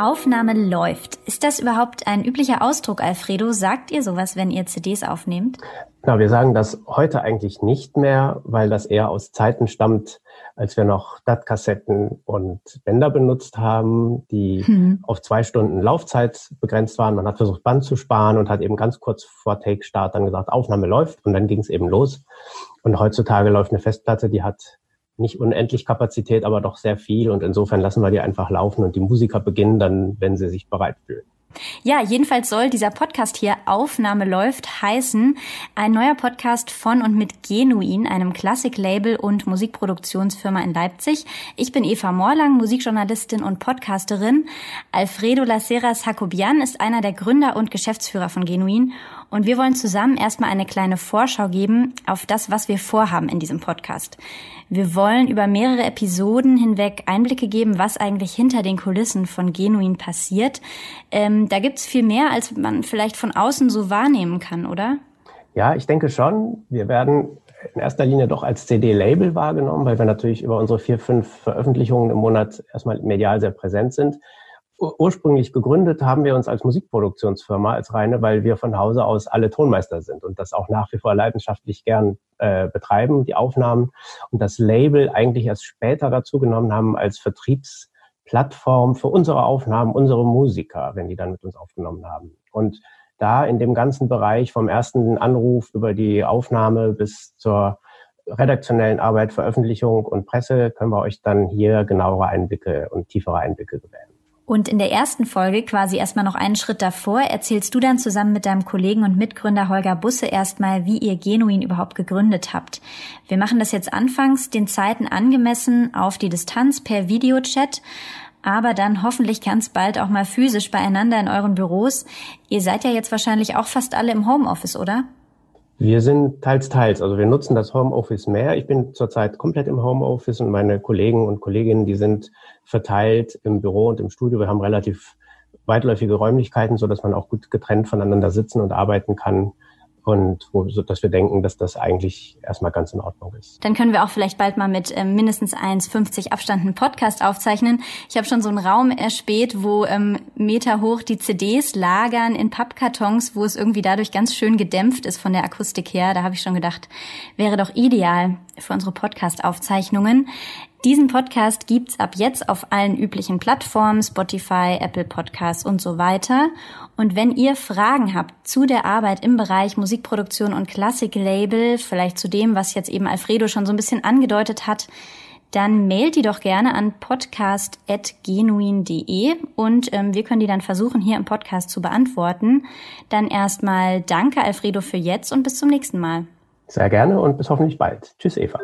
Aufnahme läuft. Ist das überhaupt ein üblicher Ausdruck, Alfredo? Sagt ihr sowas, wenn ihr CDs aufnehmt? Na, wir sagen das heute eigentlich nicht mehr, weil das eher aus Zeiten stammt, als wir noch DAT-Kassetten und Bänder benutzt haben, die hm. auf zwei Stunden Laufzeit begrenzt waren. Man hat versucht, Band zu sparen und hat eben ganz kurz vor Take-Start dann gesagt, Aufnahme läuft und dann ging es eben los. Und heutzutage läuft eine Festplatte, die hat nicht unendlich Kapazität, aber doch sehr viel. Und insofern lassen wir die einfach laufen und die Musiker beginnen dann, wenn sie sich bereit fühlen. Ja, jedenfalls soll dieser Podcast hier Aufnahme läuft heißen. Ein neuer Podcast von und mit Genuin, einem Klassik-Label und Musikproduktionsfirma in Leipzig. Ich bin Eva Morlang, Musikjournalistin und Podcasterin. Alfredo Laceras Jacobian ist einer der Gründer und Geschäftsführer von Genuin. Und wir wollen zusammen erstmal eine kleine Vorschau geben auf das, was wir vorhaben in diesem Podcast. Wir wollen über mehrere Episoden hinweg Einblicke geben, was eigentlich hinter den Kulissen von Genuin passiert. Ähm, da gibt's viel mehr, als man vielleicht von außen so wahrnehmen kann, oder? Ja, ich denke schon. Wir werden in erster Linie doch als CD-Label wahrgenommen, weil wir natürlich über unsere vier, fünf Veröffentlichungen im Monat erstmal medial sehr präsent sind ursprünglich gegründet haben wir uns als Musikproduktionsfirma, als reine, weil wir von Hause aus alle Tonmeister sind und das auch nach wie vor leidenschaftlich gern äh, betreiben, die Aufnahmen und das Label eigentlich erst später dazu genommen haben als Vertriebsplattform für unsere Aufnahmen, unsere Musiker, wenn die dann mit uns aufgenommen haben. Und da in dem ganzen Bereich vom ersten Anruf über die Aufnahme bis zur redaktionellen Arbeit, Veröffentlichung und Presse können wir euch dann hier genauere Einblicke und tiefere Einblicke gewähren. Und in der ersten Folge, quasi erstmal noch einen Schritt davor, erzählst du dann zusammen mit deinem Kollegen und Mitgründer Holger Busse erstmal, wie ihr Genuin überhaupt gegründet habt. Wir machen das jetzt anfangs den Zeiten angemessen auf die Distanz per Videochat, aber dann hoffentlich ganz bald auch mal physisch beieinander in euren Büros. Ihr seid ja jetzt wahrscheinlich auch fast alle im Homeoffice, oder? Wir sind teils, teils. Also wir nutzen das Homeoffice mehr. Ich bin zurzeit komplett im Homeoffice und meine Kollegen und Kolleginnen, die sind verteilt im Büro und im Studio. Wir haben relativ weitläufige Räumlichkeiten, so dass man auch gut getrennt voneinander sitzen und arbeiten kann und wo, so, dass wir denken, dass das eigentlich erstmal ganz in Ordnung ist. Dann können wir auch vielleicht bald mal mit ähm, mindestens 1,50 Abstand einen Podcast aufzeichnen. Ich habe schon so einen Raum erspäht, wo ähm, Meter hoch die CDs lagern in Pappkartons, wo es irgendwie dadurch ganz schön gedämpft ist von der Akustik her. Da habe ich schon gedacht, wäre doch ideal für unsere Podcast-Aufzeichnungen. Diesen Podcast gibt's ab jetzt auf allen üblichen Plattformen, Spotify, Apple Podcasts und so weiter. Und wenn ihr Fragen habt zu der Arbeit im Bereich Musikproduktion und Klassiklabel, vielleicht zu dem, was jetzt eben Alfredo schon so ein bisschen angedeutet hat, dann mailt die doch gerne an podcast.genuin.de und ähm, wir können die dann versuchen, hier im Podcast zu beantworten. Dann erstmal danke, Alfredo, für jetzt und bis zum nächsten Mal. Sehr gerne und bis hoffentlich bald. Tschüss, Eva.